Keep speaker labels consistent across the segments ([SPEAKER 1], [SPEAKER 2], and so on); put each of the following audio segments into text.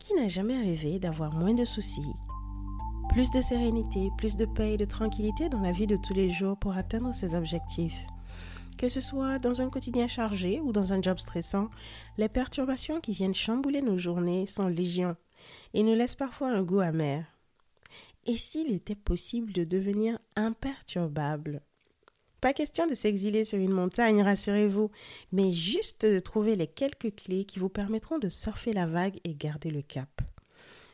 [SPEAKER 1] Qui n'a jamais rêvé d'avoir moins de soucis Plus de sérénité, plus de paix et de tranquillité dans la vie de tous les jours pour atteindre ses objectifs que ce soit dans un quotidien chargé ou dans un job stressant, les perturbations qui viennent chambouler nos journées sont légion et nous laissent parfois un goût amer. Et s'il était possible de devenir imperturbable? Pas question de s'exiler sur une montagne, rassurez-vous, mais juste de trouver les quelques clés qui vous permettront de surfer la vague et garder le cap.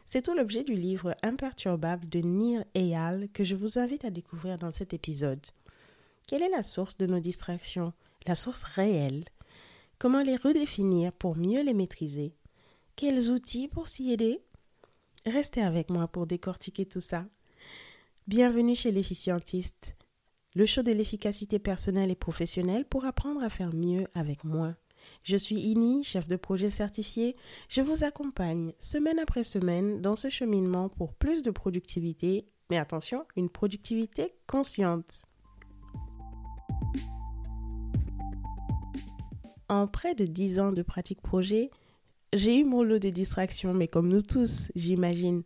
[SPEAKER 1] C'est tout l'objet du livre Imperturbable de Nir Eyal que je vous invite à découvrir dans cet épisode. Quelle est la source de nos distractions, la source réelle? Comment les redéfinir pour mieux les maîtriser? Quels outils pour s'y aider? Restez avec moi pour décortiquer tout ça. Bienvenue chez l'efficientiste, le show de l'efficacité personnelle et professionnelle pour apprendre à faire mieux avec moins. Je suis Ini, chef de projet certifié. Je vous accompagne semaine après semaine dans ce cheminement pour plus de productivité, mais attention, une productivité consciente. En près de dix ans de pratique projet, j'ai eu mon lot de distractions, mais comme nous tous, j'imagine.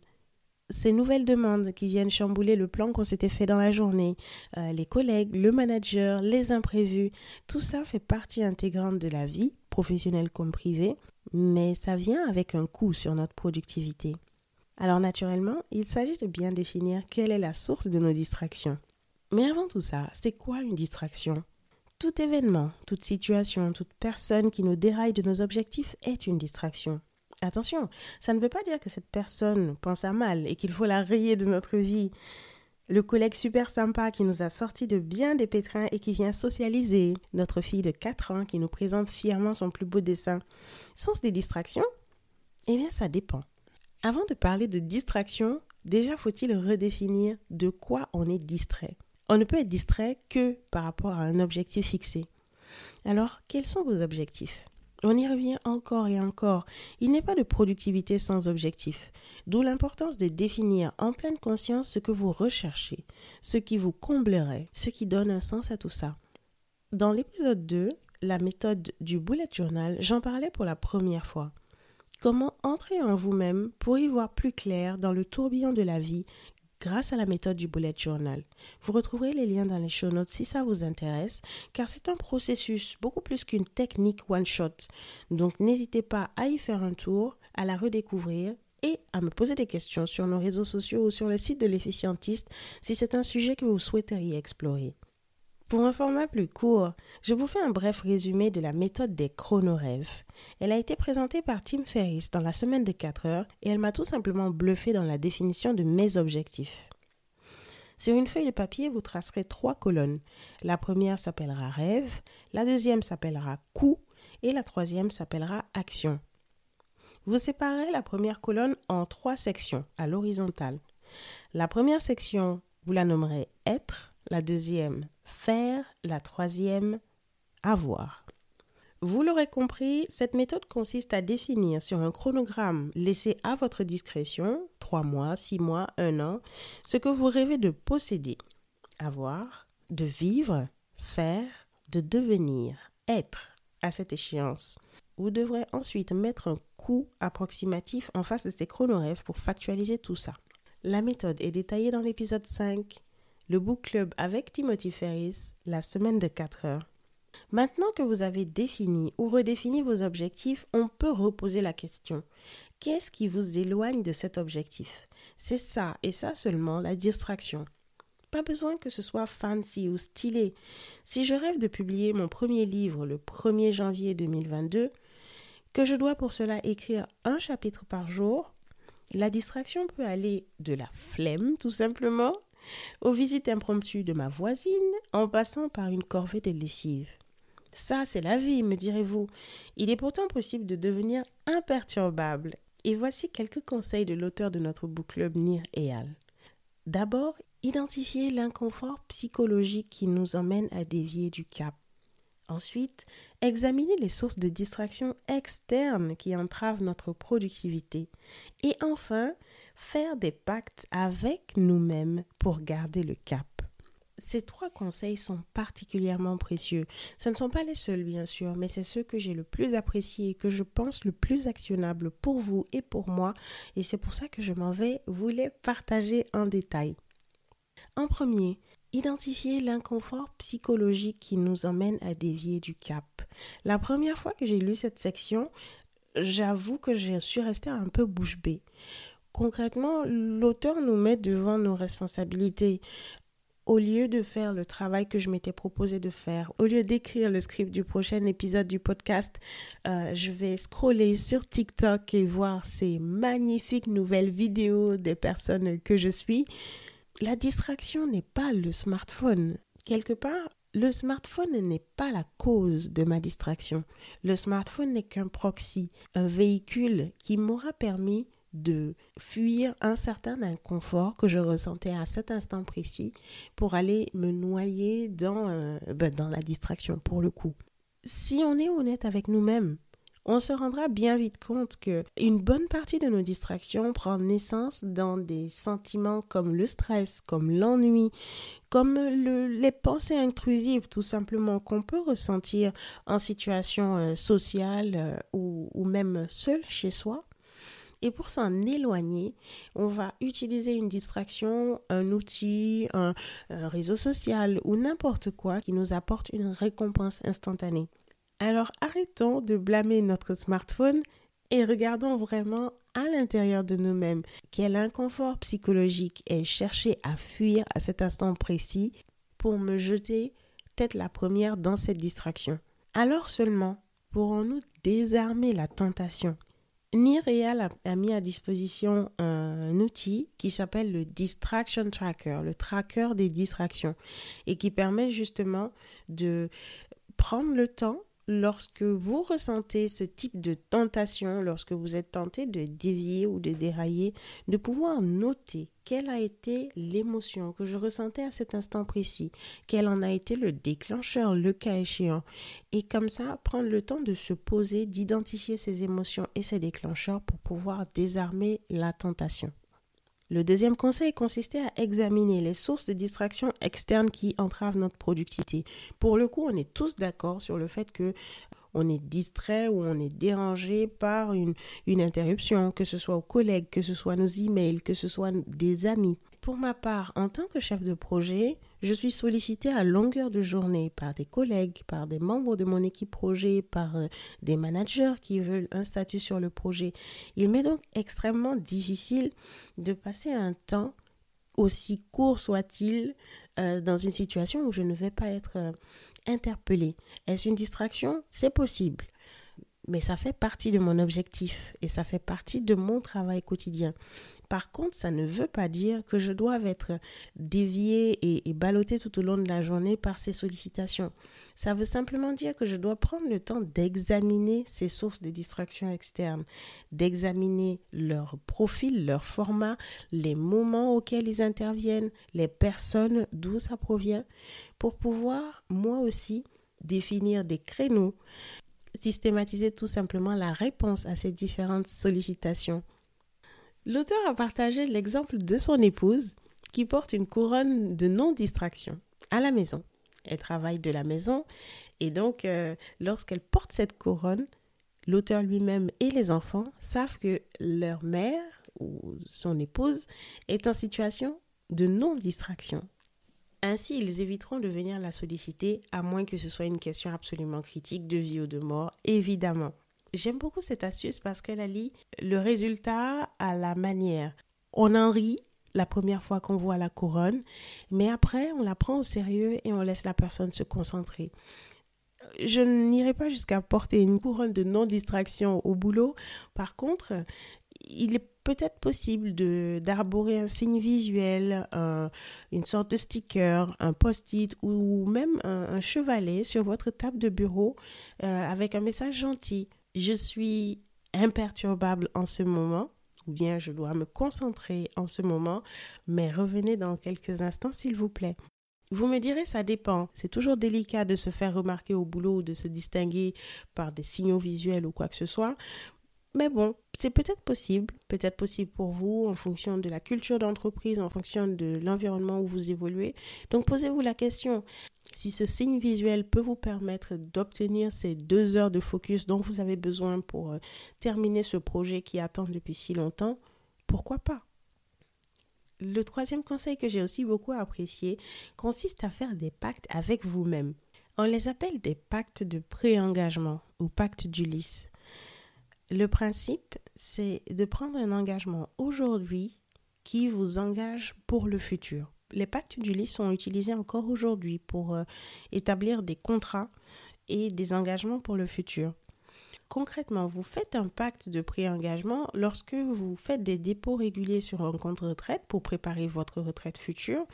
[SPEAKER 1] Ces nouvelles demandes qui viennent chambouler le plan qu'on s'était fait dans la journée, euh, les collègues, le manager, les imprévus, tout ça fait partie intégrante de la vie, professionnelle comme privée, mais ça vient avec un coût sur notre productivité. Alors naturellement, il s'agit de bien définir quelle est la source de nos distractions. Mais avant tout ça, c'est quoi une distraction? Tout événement, toute situation, toute personne qui nous déraille de nos objectifs est une distraction. Attention, ça ne veut pas dire que cette personne pense à mal et qu'il faut la rayer de notre vie. Le collègue super sympa qui nous a sorti de bien des pétrins et qui vient socialiser, notre fille de 4 ans qui nous présente fièrement son plus beau dessin, sont-ce des distractions? Eh bien, ça dépend. Avant de parler de distraction, déjà faut-il redéfinir de quoi on est distrait? On ne peut être distrait que par rapport à un objectif fixé. Alors, quels sont vos objectifs? On y revient encore et encore. Il n'est pas de productivité sans objectif. D'où l'importance de définir en pleine conscience ce que vous recherchez, ce qui vous comblerait, ce qui donne un sens à tout ça. Dans l'épisode 2, la méthode du bullet journal, j'en parlais pour la première fois. Comment entrer en vous-même pour y voir plus clair dans le tourbillon de la vie grâce à la méthode du bullet journal. Vous retrouverez les liens dans les show notes si ça vous intéresse, car c'est un processus beaucoup plus qu'une technique one-shot. Donc n'hésitez pas à y faire un tour, à la redécouvrir et à me poser des questions sur nos réseaux sociaux ou sur le site de l'efficientiste si c'est un sujet que vous souhaiteriez explorer. Pour un format plus court, je vous fais un bref résumé de la méthode des chronorêves. Elle a été présentée par Tim Ferriss dans la semaine de 4 heures et elle m'a tout simplement bluffé dans la définition de mes objectifs. Sur une feuille de papier, vous tracerez trois colonnes. La première s'appellera rêve, la deuxième s'appellera coup et la troisième s'appellera action. Vous séparez la première colonne en trois sections à l'horizontale. La première section, vous la nommerez être, la deuxième faire, la troisième avoir. Vous l'aurez compris, cette méthode consiste à définir sur un chronogramme laissé à votre discrétion, trois mois, six mois, un an, ce que vous rêvez de posséder, avoir, de vivre, faire, de devenir, être à cette échéance. Vous devrez ensuite mettre un coût approximatif en face de ces chronorêves pour factualiser tout ça. La méthode est détaillée dans l'épisode 5 le Book Club avec Timothy Ferris, la semaine de 4 heures. Maintenant que vous avez défini ou redéfini vos objectifs, on peut reposer la question. Qu'est-ce qui vous éloigne de cet objectif? C'est ça et ça seulement la distraction. Pas besoin que ce soit fancy ou stylé. Si je rêve de publier mon premier livre le 1er janvier 2022, que je dois pour cela écrire un chapitre par jour, la distraction peut aller de la flemme tout simplement aux visites impromptues de ma voisine, en passant par une corvée de lessive. Ça, c'est la vie, me direz-vous. Il est pourtant possible de devenir imperturbable. Et voici quelques conseils de l'auteur de notre book club Nir Eyal. D'abord, identifier l'inconfort psychologique qui nous emmène à dévier du cap. Ensuite, examiner les sources de distraction externes qui entravent notre productivité. Et enfin, faire des pactes avec nous-mêmes pour garder le cap. Ces trois conseils sont particulièrement précieux. Ce ne sont pas les seuls, bien sûr, mais c'est ceux que j'ai le plus appréciés et que je pense le plus actionnables pour vous et pour moi. Et c'est pour ça que je m'en vais vous les partager en détail. En premier, identifier l'inconfort psychologique qui nous emmène à dévier du cap. La première fois que j'ai lu cette section, j'avoue que je suis restée un peu bouche bée. Concrètement, l'auteur nous met devant nos responsabilités. Au lieu de faire le travail que je m'étais proposé de faire, au lieu d'écrire le script du prochain épisode du podcast, euh, je vais scroller sur TikTok et voir ces magnifiques nouvelles vidéos des personnes que je suis. La distraction n'est pas le smartphone. Quelque part, le smartphone n'est pas la cause de ma distraction. Le smartphone n'est qu'un proxy, un véhicule qui m'aura permis de fuir un certain inconfort que je ressentais à cet instant précis pour aller me noyer dans, euh, ben, dans la distraction pour le coup. Si on est honnête avec nous-mêmes, on se rendra bien vite compte que une bonne partie de nos distractions prend naissance dans des sentiments comme le stress, comme l'ennui, comme les pensées intrusives tout simplement qu'on peut ressentir en situation euh, sociale euh, ou, ou même seul chez soi. Et pour s'en éloigner, on va utiliser une distraction, un outil, un réseau social ou n'importe quoi qui nous apporte une récompense instantanée. Alors arrêtons de blâmer notre smartphone et regardons vraiment à l'intérieur de nous-mêmes quel inconfort psychologique est cherché à fuir à cet instant précis pour me jeter tête la première dans cette distraction? Alors seulement pourrons-nous désarmer la tentation? Nireal a, mis à disposition un outil qui s'appelle le Distraction Tracker, le tracker des distractions, et qui permet justement de prendre le temps lorsque vous ressentez ce type de tentation, lorsque vous êtes tenté de dévier ou de dérailler, de pouvoir noter quelle a été l'émotion que je ressentais à cet instant précis, quel en a été le déclencheur, le cas échéant, et comme ça prendre le temps de se poser, d'identifier ces émotions et ces déclencheurs pour pouvoir désarmer la tentation. Le deuxième conseil consistait à examiner les sources de distraction externes qui entravent notre productivité. Pour le coup, on est tous d'accord sur le fait que on est distrait ou on est dérangé par une, une interruption, que ce soit aux collègues, que ce soit nos emails, que ce soit des amis. Pour ma part, en tant que chef de projet, je suis sollicité à longueur de journée par des collègues, par des membres de mon équipe projet, par euh, des managers qui veulent un statut sur le projet. Il m'est donc extrêmement difficile de passer un temps, aussi court soit-il, euh, dans une situation où je ne vais pas être euh, interpellée. Est-ce une distraction? C'est possible mais ça fait partie de mon objectif et ça fait partie de mon travail quotidien. Par contre, ça ne veut pas dire que je dois être dévié et, et ballotté tout au long de la journée par ces sollicitations. Ça veut simplement dire que je dois prendre le temps d'examiner ces sources de distractions externes, d'examiner leur profil, leur format, les moments auxquels ils interviennent, les personnes d'où ça provient, pour pouvoir moi aussi définir des créneaux, systématiser tout simplement la réponse à ces différentes sollicitations L'auteur a partagé l'exemple de son épouse qui porte une couronne de non-distraction à la maison. Elle travaille de la maison et donc euh, lorsqu'elle porte cette couronne, l'auteur lui-même et les enfants savent que leur mère ou son épouse est en situation de non-distraction. Ainsi, ils éviteront de venir la solliciter à moins que ce soit une question absolument critique de vie ou de mort, évidemment. J'aime beaucoup cette astuce parce qu'elle allie le résultat à la manière. On en rit la première fois qu'on voit la couronne, mais après on la prend au sérieux et on laisse la personne se concentrer. Je n'irai pas jusqu'à porter une couronne de non-distraction au boulot. Par contre, il est peut-être possible de d'arborer un signe visuel, une sorte de sticker, un post-it ou même un, chevalet sur votre table de bureau euh, avec un message gentil je suis imperturbable en ce moment, ou bien je dois me concentrer en ce moment, mais revenez dans quelques instants s'il vous plaît. Vous me direz, ça dépend. C'est toujours délicat de se faire remarquer au boulot ou de se distinguer par des signaux visuels ou quoi que ce soit. Mais bon, c'est peut-être possible, peut-être possible pour vous en fonction de la culture d'entreprise, en fonction de l'environnement où vous évoluez. Donc posez-vous la question, si ce signe visuel peut vous permettre d'obtenir ces deux heures de focus dont vous avez besoin pour euh, terminer ce projet qui attend depuis si longtemps, pourquoi pas? Le troisième conseil que j'ai aussi beaucoup apprécié consiste à faire des pactes avec vous-même. On les appelle des pactes de pré-engagement ou pactes d'Ulysse. Le principe, c'est de prendre un engagement aujourd'hui qui vous engage pour le futur. Les pactes d'Ulysse sont utilisés encore aujourd'hui pour euh, établir des contrats et des engagements pour le futur. Concrètement, vous faites un pacte de pré-engagement lorsque vous faites des dépôts réguliers sur un compte retraite pour préparer votre retraite future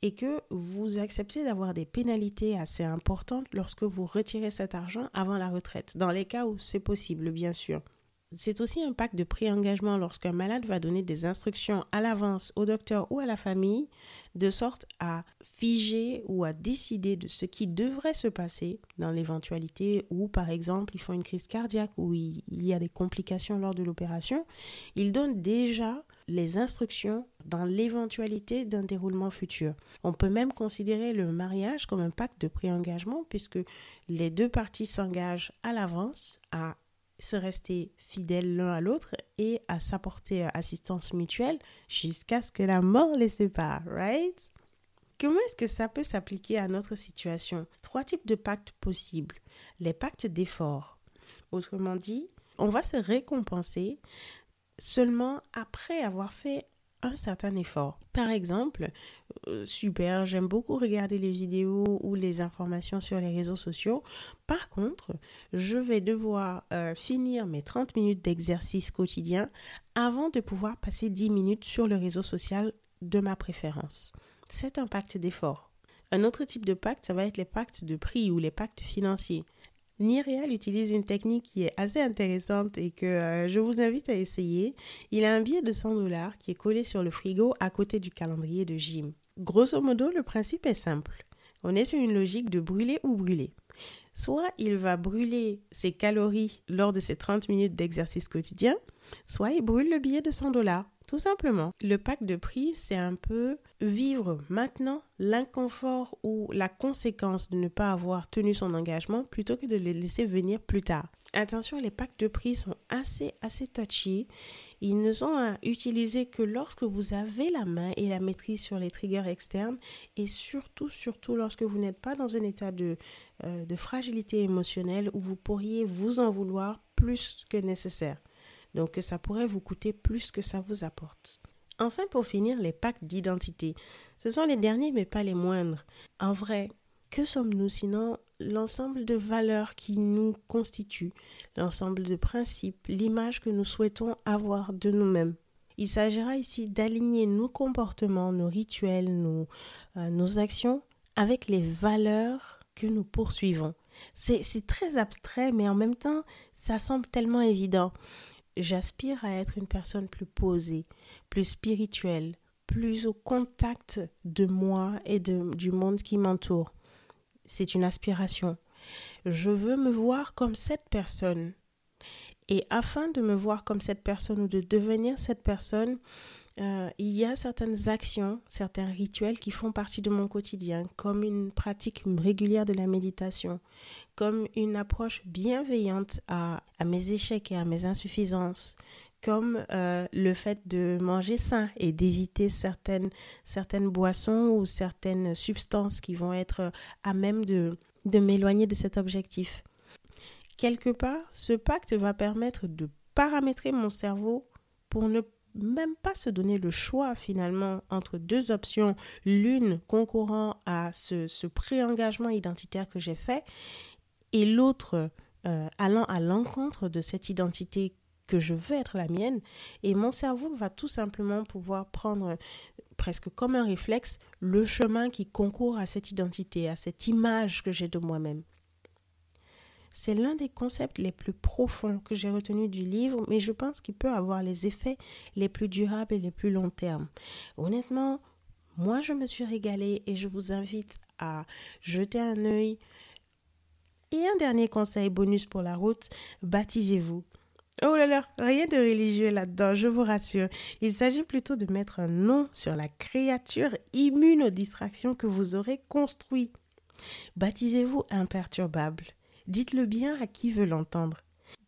[SPEAKER 1] et que vous acceptez d'avoir des pénalités assez importantes lorsque vous retirez cet argent avant la retraite, dans les cas où c'est possible, bien sûr. C'est aussi un pacte de pré-engagement lorsqu'un malade va donner des instructions à l'avance au docteur ou à la famille, de sorte à figer ou à décider de ce qui devrait se passer dans l'éventualité où, par exemple, ils font une crise cardiaque ou il y a des complications lors de l'opération. Il donne déjà les instructions dans l'éventualité d'un déroulement futur. On peut même considérer le mariage comme un pacte de pré-engagement puisque les deux parties s'engagent à l'avance à se rester fidèles l'un à l'autre et à s'apporter assistance mutuelle jusqu'à ce que la mort les sépare, right? Comment est-ce que ça peut s'appliquer à notre situation? Trois types de pactes possibles. Les pactes d'effort. Autrement dit, on va se récompenser seulement après avoir fait un certain effort. Par exemple, euh, super, j'aime beaucoup regarder les vidéos ou les informations sur les réseaux sociaux. Par contre, je vais devoir euh, finir mes 30 minutes d'exercice quotidien avant de pouvoir passer 10 minutes sur le réseau social de ma préférence. C'est un pacte d'effort. Un autre type de pacte, ça va être les pactes de prix ou les pactes financiers. Nireal utilise une technique qui est assez intéressante et que euh, je vous invite à essayer. Il a un billet de 100 dollars qui est collé sur le frigo à côté du calendrier de gym. Grosso modo, le principe est simple. On est sur une logique de brûler ou brûler. Soit il va brûler ses calories lors de ses 30 minutes d'exercice quotidien, soit il brûle le billet de 100 dollars. Tout simplement. Le pack de prix, c'est un peu vivre maintenant l'inconfort ou la conséquence de ne pas avoir tenu son engagement plutôt que de le laisser venir plus tard. Attention, les packs de prix sont assez, assez touchy. Ils ne sont à utiliser que lorsque vous avez la main et la maîtrise sur les triggers externes et surtout, surtout lorsque vous n'êtes pas dans un état de, euh, de fragilité émotionnelle où vous pourriez vous en vouloir plus que nécessaire. Donc ça pourrait vous coûter plus que ça vous apporte. Enfin, pour finir, les pactes d'identité. Ce sont les derniers, mais pas les moindres. En vrai, que sommes-nous sinon l'ensemble de valeurs qui nous constituent, l'ensemble de principes, l'image que nous souhaitons avoir de nous-mêmes? Il s'agira ici d'aligner nos comportements, nos rituels, nos, euh, nos actions avec les valeurs que nous poursuivons. C'est très abstrait, mais en même temps, ça semble tellement évident j'aspire à être une personne plus posée, plus spirituelle, plus au contact de moi et du monde qui m'entoure. C'est une aspiration. Je veux me voir comme cette personne. Et afin de me voir comme cette personne ou de devenir cette personne, euh, il y a certaines actions, certains rituels qui font partie de mon quotidien, comme une pratique régulière de la méditation, comme une approche bienveillante à, mes échecs et à mes insuffisances, comme euh, le fait de manger sain et d'éviter certaines, certaines boissons ou certaines substances qui vont être à même de, de m'éloigner de cet objectif. Quelque part, ce pacte va permettre de paramétrer mon cerveau pour ne même pas se donner le choix finalement entre deux options, l'une concourant à ce, ce pré-engagement identitaire que j'ai fait et l'autre euh, allant à l'encontre de cette identité que je veux être la mienne. Et mon cerveau va tout simplement pouvoir prendre presque comme un réflexe le chemin qui concourt à cette identité, à cette image que j'ai de moi-même. C'est l'un des concepts les plus profonds que j'ai retenu du livre, mais je pense qu'il peut avoir les effets les plus durables et les plus long terme. Honnêtement, moi je me suis régalée et je vous invite à jeter un œil. Et un dernier conseil bonus pour la route, baptisez-vous. Oh là là, rien de religieux là-dedans, je vous rassure. Il s'agit plutôt de mettre un nom sur la créature immune aux distractions que vous aurez construit. Baptisez-vous imperturbable. Dites-le bien à qui veut l'entendre.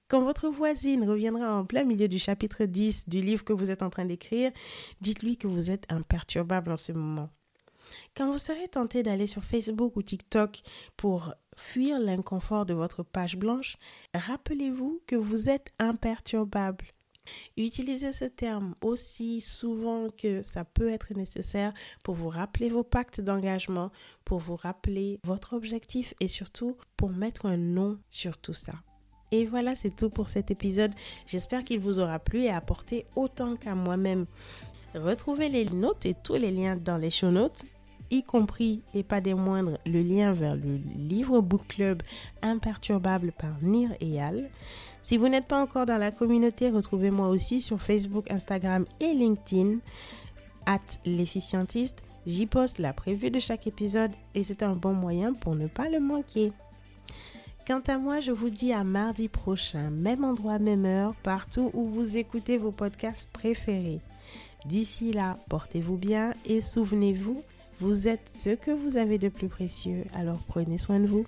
[SPEAKER 1] Quand votre voisine reviendra en plein milieu du chapitre 10 du livre que vous êtes en train d'écrire, dites-lui que vous êtes imperturbable en ce moment. Quand vous serez tenté d'aller sur Facebook ou TikTok pour fuir l'inconfort de votre page blanche, rappelez-vous que vous êtes imperturbable. Utilisez ce terme aussi souvent que ça peut être nécessaire pour vous rappeler vos pactes d'engagement, pour vous rappeler votre objectif et surtout pour mettre un nom sur tout ça. Et voilà, c'est tout pour cet épisode. J'espère qu'il vous aura plu et apporté autant qu'à moi-même. Retrouvez les notes et tous les liens dans les show notes y compris et pas des moindres le lien vers le livre book club imperturbable par Nir et Al. Si vous n'êtes pas encore dans la communauté, retrouvez-moi aussi sur Facebook, Instagram et LinkedIn at l'efficientiste. J'y poste la prévue de chaque épisode et c'est un bon moyen pour ne pas le manquer. Quant à moi, je vous dis à mardi prochain, même endroit, même heure, partout où vous écoutez vos podcasts préférés. D'ici là, portez-vous bien et souvenez-vous, vous êtes ce que vous avez de plus précieux, alors prenez soin de vous.